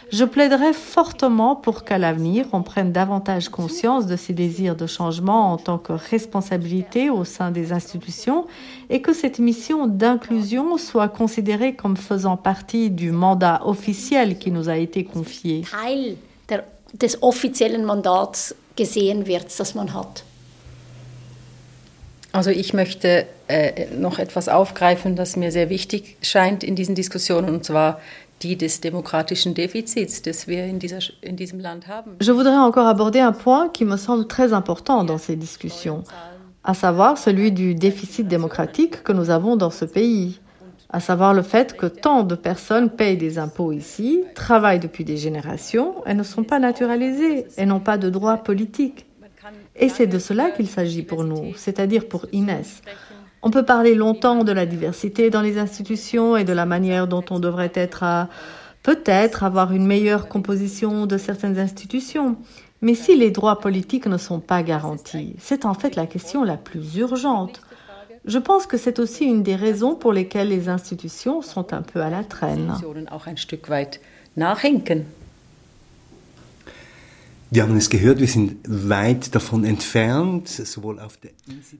Je plaiderai fortement pour qu'à l'avenir, on prenne davantage conscience de ces désirs de changement en tant que responsabilité au sein des institutions et que cette mission d'inclusion soit considérée comme faisant partie du mandat officiel qui nous a été confié. Teil der, des offiziellen Mandats gesehen wird, das man hat. Also ich möchte äh, noch etwas aufgreifen, das mir sehr wichtig scheint in diesen Diskussionen, und zwar Je voudrais encore aborder un point qui me semble très important dans ces discussions, à savoir celui du déficit démocratique que nous avons dans ce pays, à savoir le fait que tant de personnes payent des impôts ici, travaillent depuis des générations et ne sont pas naturalisées et n'ont pas de droits politiques. Et c'est de cela qu'il s'agit pour nous, c'est-à-dire pour Inès. On peut parler longtemps de la diversité dans les institutions et de la manière dont on devrait être à peut-être avoir une meilleure composition de certaines institutions. Mais si les droits politiques ne sont pas garantis, c'est en fait la question la plus urgente. Je pense que c'est aussi une des raisons pour lesquelles les institutions sont un peu à la traîne.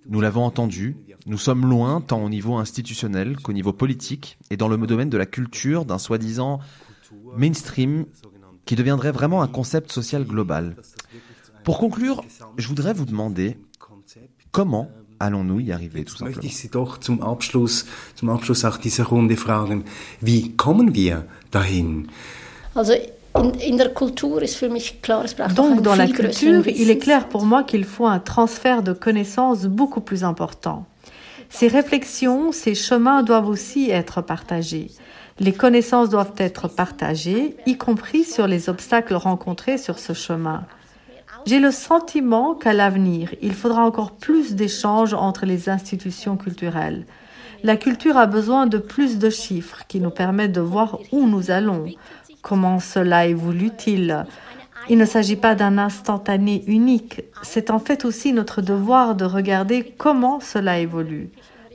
Nous l'avons entendu, nous sommes loin tant au niveau institutionnel qu'au niveau politique et dans le domaine de la culture d'un soi-disant mainstream qui deviendrait vraiment un concept social global. Pour conclure, je voudrais vous demander comment allons-nous y arriver tout simplement donc, dans la culture, il est clair pour moi qu'il faut un transfert de connaissances beaucoup plus important. Ces réflexions, ces chemins doivent aussi être partagés. Les connaissances doivent être partagées, y compris sur les obstacles rencontrés sur ce chemin. J'ai le sentiment qu'à l'avenir, il faudra encore plus d'échanges entre les institutions culturelles. La culture a besoin de plus de chiffres qui nous permettent de voir où nous allons, comment cela évolue-t-il. Il ne s'agit pas d'un instantané unique, c'est en fait aussi notre devoir de regarder comment cela évolue.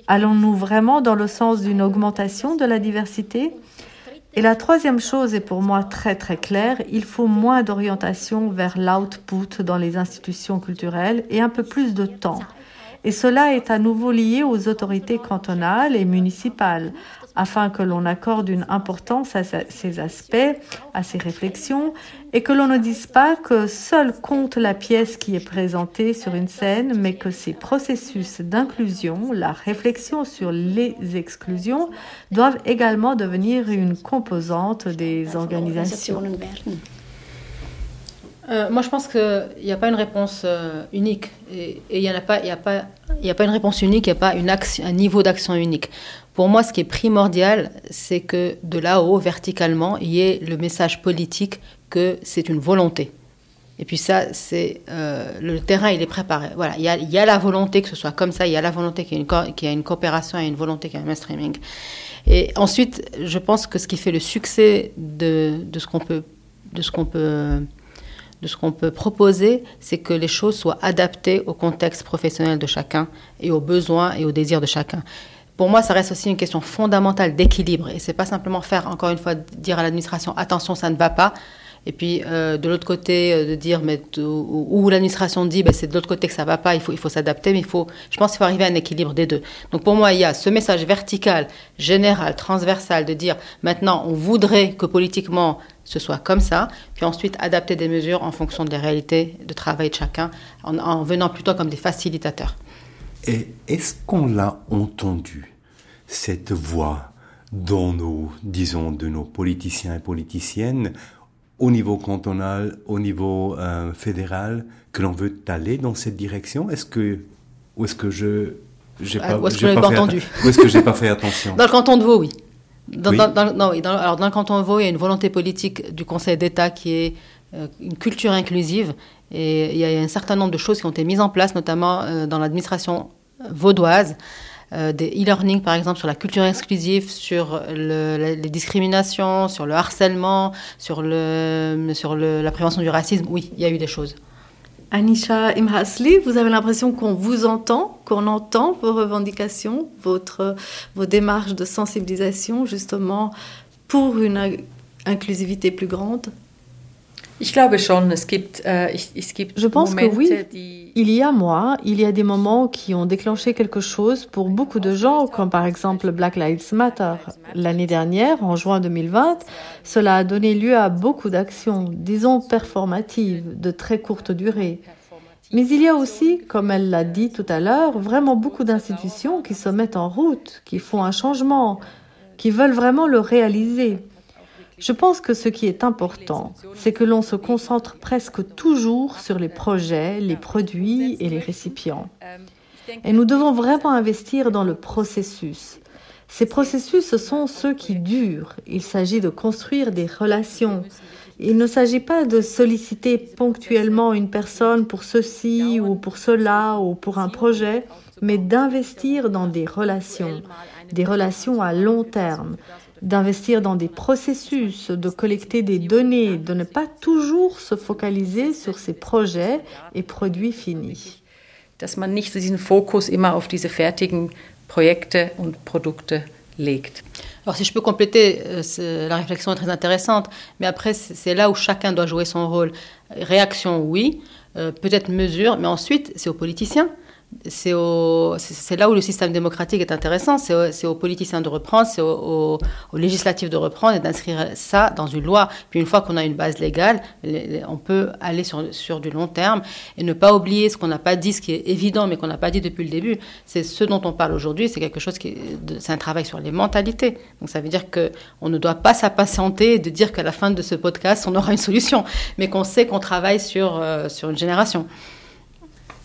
Allons-nous vraiment dans le sens d'une augmentation de la diversité? Et la troisième chose est pour moi très très claire, il faut moins d'orientation vers l'output dans les institutions culturelles et un peu plus de temps. Et cela est à nouveau lié aux autorités cantonales et municipales, afin que l'on accorde une importance à ces aspects, à ces réflexions, et que l'on ne dise pas que seul compte la pièce qui est présentée sur une scène, mais que ces processus d'inclusion, la réflexion sur les exclusions, doivent également devenir une composante des organisations. Euh, moi, je pense qu'il n'y a pas une réponse euh, unique. Et il n'y a, pas, une réponse unique, il n'y a pas un niveau d'action unique. Pour moi, ce qui est primordial, c'est que de là-haut, verticalement, il y ait le message politique que c'est une volonté. Et puis ça, c'est euh, le terrain, il est préparé. Voilà, il y, a, il a, la volonté que ce soit comme ça, il y a la volonté qu'il y ait une, qu'il y ait une coopération volonté qu'il y ait un mainstreaming. Et ensuite, je pense que ce qui fait le succès de ce qu'on peut proposer, c'est que les choses soient adaptées au contexte professionnel de chacun et aux besoins et aux désirs de chacun. Pour moi, ça reste aussi une question fondamentale d'équilibre. Et c'est pas simplement faire, encore une fois, dire à l'administration attention, ça ne va pas. Et puis euh, de l'autre côté, euh, de dire, mais où, l'administration dit, ben, c'est de l'autre côté que ça va pas, il faut, il faut s'adapter, mais il faut, je pense qu'il faut arriver à un équilibre des deux. Donc pour moi, il y a ce message vertical, général, transversal, de dire, maintenant, on voudrait que politiquement ce soit comme ça, puis ensuite adapter des mesures en fonction des réalités de travail de chacun, en venant plutôt comme des facilitateurs. Et est-ce qu'on l'a entendu, cette voix dans nos, disons, de nos politiciens et politiciennes au niveau cantonal, au niveau euh, fédéral, que l'on veut aller dans cette direction? Est-ce que, ou est-ce que je j'ai pas, ou est-ce que pas, entendu? Ou est-ce que j'ai pas fait attention? Dans le canton de Vaud, oui. Dans, non, oui, alors dans le canton de Vaud, il y a une volonté politique du Conseil d'État qui est euh, une culture inclusive. Et il y a un certain nombre de choses qui ont été mises en place, notamment euh, dans l'administration vaudoise. Euh, des e-learning, par exemple, sur la culture exclusive, sur les discriminations, sur le harcèlement, sur, la prévention du racisme. Oui, il y a eu des choses. Anisha Imhasli, vous avez l'impression qu'on vous entend, qu'on entend vos revendications, vos démarches de sensibilisation justement pour une inclusivité plus grande? Je pense que oui. Il y a moi, il y a des moments qui ont déclenché quelque chose pour beaucoup de gens, comme par exemple Black Lives Matter. L'année dernière, en juin 2020, cela a donné lieu à beaucoup d'actions, disons performatives, de très courte durée. Mais il y a aussi, comme elle l'a dit tout à l'heure, vraiment beaucoup d'institutions qui se mettent en route, qui font un changement, qui veulent vraiment le réaliser. Je pense que ce qui est important, c'est que l'on se concentre presque toujours sur les projets, les produits et les récipients. Et nous devons vraiment investir dans le processus. Ces processus, ce sont ceux qui durent. Il s'agit de construire des relations. Il ne s'agit pas de solliciter ponctuellement une personne pour ceci ou pour cela ou pour un projet, mais d'investir dans des relations, des relations à long terme, d'investir dans des processus, de collecter des données, de ne pas toujours se focaliser sur ces projets et produits finis. Dass man nicht diesen Fokus immer auf diese fertigen Projekte und Produkte legt. Alors si je peux compléter, euh, la réflexion est très intéressante, mais après c'est là où chacun doit jouer son rôle. Réaction, oui, euh, peut-être mesure, mais ensuite c'est aux politiciens c'est là où le système démocratique est intéressant. C'est aux politiciens de reprendre, c'est aux, législatifs de reprendre et d'inscrire ça dans une loi. Puis une fois qu'on a une base légale, on peut aller sur, du long terme et ne pas oublier ce qu'on n'a pas dit, ce qui est évident, mais qu'on n'a pas dit depuis le début. C'est ce dont on parle aujourd'hui. C'est quelque chose qui, c'est un travail sur les mentalités. Donc ça veut dire que on ne doit pas s'impatienter de dire qu'à la fin de ce podcast, on aura une solution, mais qu'on sait qu'on travaille sur, euh, sur une génération.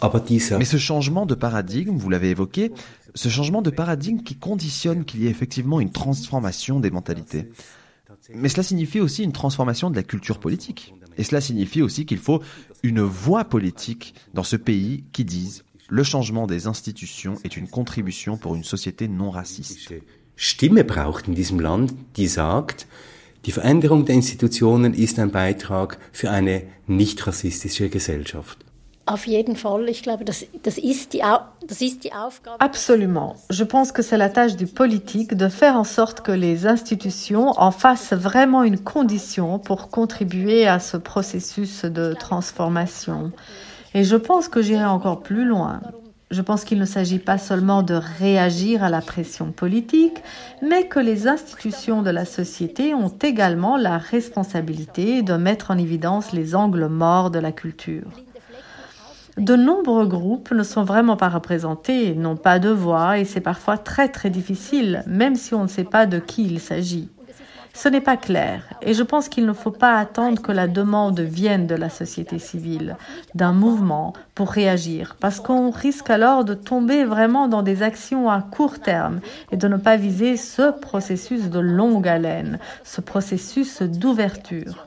Mais ce changement de paradigme, vous l'avez évoqué, ce changement de paradigme qui conditionne qu'il y ait effectivement une transformation des mentalités. Mais cela signifie aussi une transformation de la culture politique. Et cela signifie aussi qu'il faut une voix politique dans ce pays qui dise le changement des institutions est une contribution pour une société non raciste. Stimme braucht in diesem Land, die sagt, die Veränderung der Institutionen ist ein Beitrag für eine nicht rassistische Gesellschaft. Absolument. Je pense que c'est la tâche du politique de faire en sorte que les institutions en fassent vraiment une condition pour contribuer à ce processus de transformation. Et je pense que j'irai encore plus loin. Je pense qu'il ne s'agit pas seulement de réagir à la pression politique, mais que les institutions de la société ont également la responsabilité de mettre en évidence les angles morts de la culture. De nombreux groupes ne sont vraiment pas représentés, n'ont pas de voix et c'est parfois très très difficile, même si on ne sait pas de qui il s'agit. Ce n'est pas clair et je pense qu'il ne faut pas attendre que la demande vienne de la société civile, d'un mouvement pour réagir, parce qu'on risque alors de tomber vraiment dans des actions à court terme et de ne pas viser ce processus de longue haleine, ce processus d'ouverture.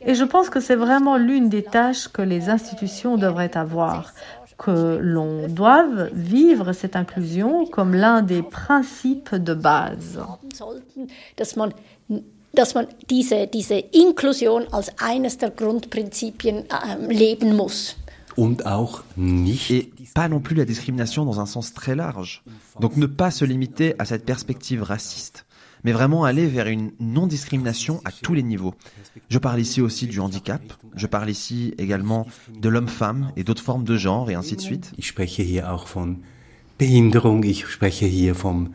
Et je pense que c'est vraiment l'une des tâches que les institutions devraient avoir, que l'on doive vivre cette inclusion comme l'un des principes de base. dass man diese, diese Inklusion als eines der Grundprinzipien äh, leben muss. Und auch nicht. Et pas non plus la discrimination dans un sens très large. Donc ne pas se limiter à cette perspective raciste mais vraiment aller vers une non-discrimination à tous les niveaux. Je parle ici aussi du handicap, je parle ici également de l'homme-femme et d'autres formes de genre et ainsi de suite. Ich spreche hier auch von Behinderung, ich spreche hier vom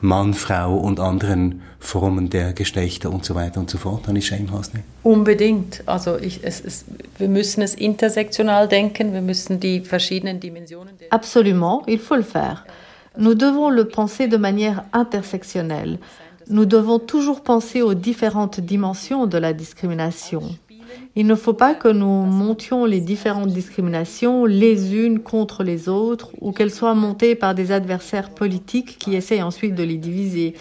Mann, Frau und anderen Formen der Geschlechter und so weiter und so fort. Annie Scheimhasne. Unbedingt. Also ich, es, es, wir müssen es intersektional denken, wir müssen die verschiedenen Dimensionen. Absolument, il faut le faire. Nous devons le penser de manière intersectionnelle. Nous devons toujours penser aux différentes dimensions de la discrimination. Il ne faut pas que nous montions les différentes discriminations les unes contre les autres ou qu'elles soient montées par des adversaires politiques qui essayent ensuite de les diviser.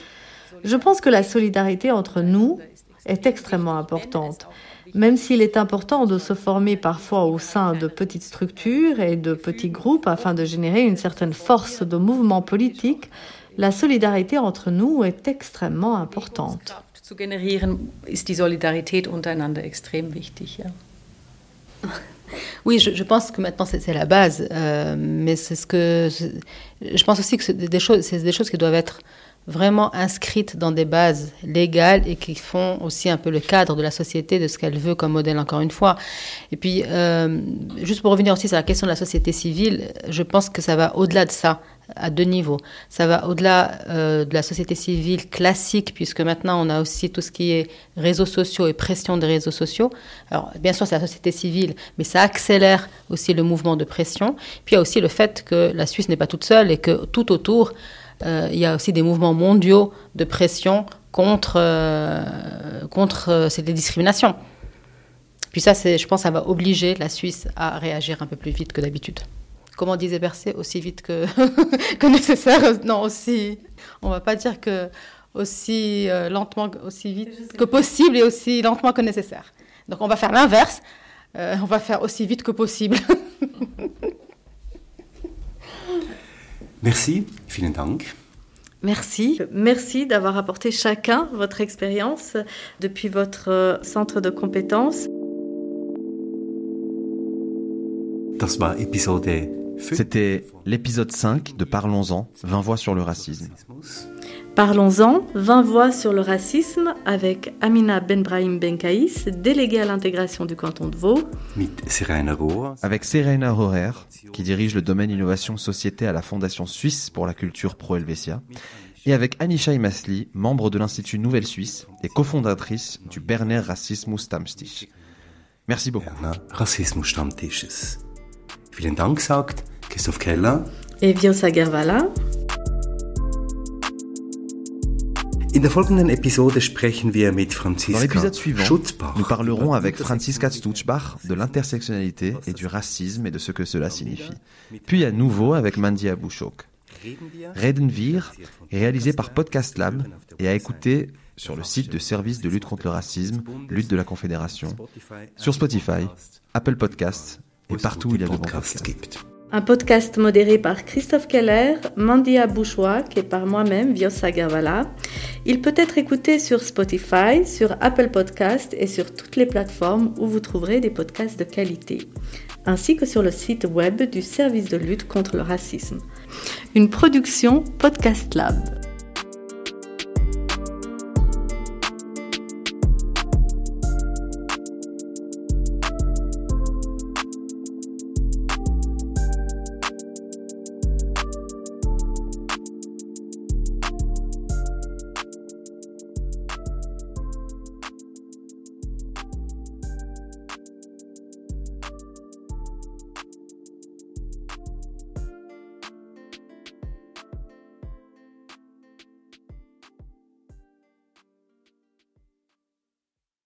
Je pense que la solidarité entre nous est extrêmement importante. Même s'il est important de se former parfois au sein de petites structures et de petits groupes afin de générer une certaine force de mouvement politique, la solidarité entre nous est extrêmement importante. Zu generieren ist die Solidarität untereinander extrem wichtig. Ja. Oui, je, je, pense que maintenant c'est la base, euh, mais c'est ce que je pense aussi que c'est des choses, c'est des choses qui doivent être vraiment inscrites dans des bases légales et qui font aussi un peu le cadre de la société, de ce qu'elle veut comme modèle, encore une fois. Et puis, euh, juste pour revenir aussi sur la question de la société civile, je pense que ça va au-delà de ça, à deux niveaux. Ça va au-delà euh, de la société civile classique, puisque maintenant on a aussi tout ce qui est réseaux sociaux et pression des réseaux sociaux. Alors, bien sûr, c'est la société civile, mais ça accélère aussi le mouvement de pression. Puis il y a aussi le fait que la Suisse n'est pas toute seule et que tout autour, il y a aussi des mouvements mondiaux de pression contre, euh, contre euh, ces discriminations. Puis ça, je pense, ça va obliger la Suisse à réagir un peu plus vite que d'habitude. Comment disait Bercé, aussi vite que, que nécessaire. Non, aussi. On va pas dire que aussi lentement, aussi vite que possible et aussi lentement que nécessaire. Donc on va faire l'inverse. on va faire aussi vite que possible. Merci, vielen Dank. Merci. Merci d'avoir apporté chacun votre expérience depuis votre euh, centre de compétences. C'était l'épisode 5 de Parlons-en, 20 voix sur le racisme. Parlons-en, 20 voix sur le racisme avec Amina Benbrahim Benkaïs, déléguée à l'intégration du canton de Vaud. Avec Serena Rohrer, qui dirige le domaine innovation société à la Fondation suisse pour la culture Pro Helvetia. Et avec Anisha Masli, membre de l'Institut Nouvelle Suisse et cofondatrice du Berner Rassismus Stammtisch. Merci beaucoup. Berner Rassismus Stammtisches. Vielen Dank, sagt Christoph Keller. Et Viosa Gervala. In der folgenden Episode sprechen wir mit Franziska Dans l'épisode suivant, nous parlerons avec Franziska Stutschbach de l'intersectionnalité et du racisme et de ce que cela signifie. Puis à nouveau avec Mandy Abouchok. Reden wir est réalisé par Podcast Lab et à écouter sur le site de service de lutte contre le racisme, lutte de la Confédération, sur Spotify, Apple Podcasts et partout où il y a de bons podcasts. Un podcast modéré par Christophe Keller, Mandia Bouchois et par moi-même, Viosa Gavala. Il peut être écouté sur Spotify, sur Apple Podcast et sur toutes les plateformes où vous trouverez des podcasts de qualité, ainsi que sur le site web du service de lutte contre le racisme. Une production Podcast Lab.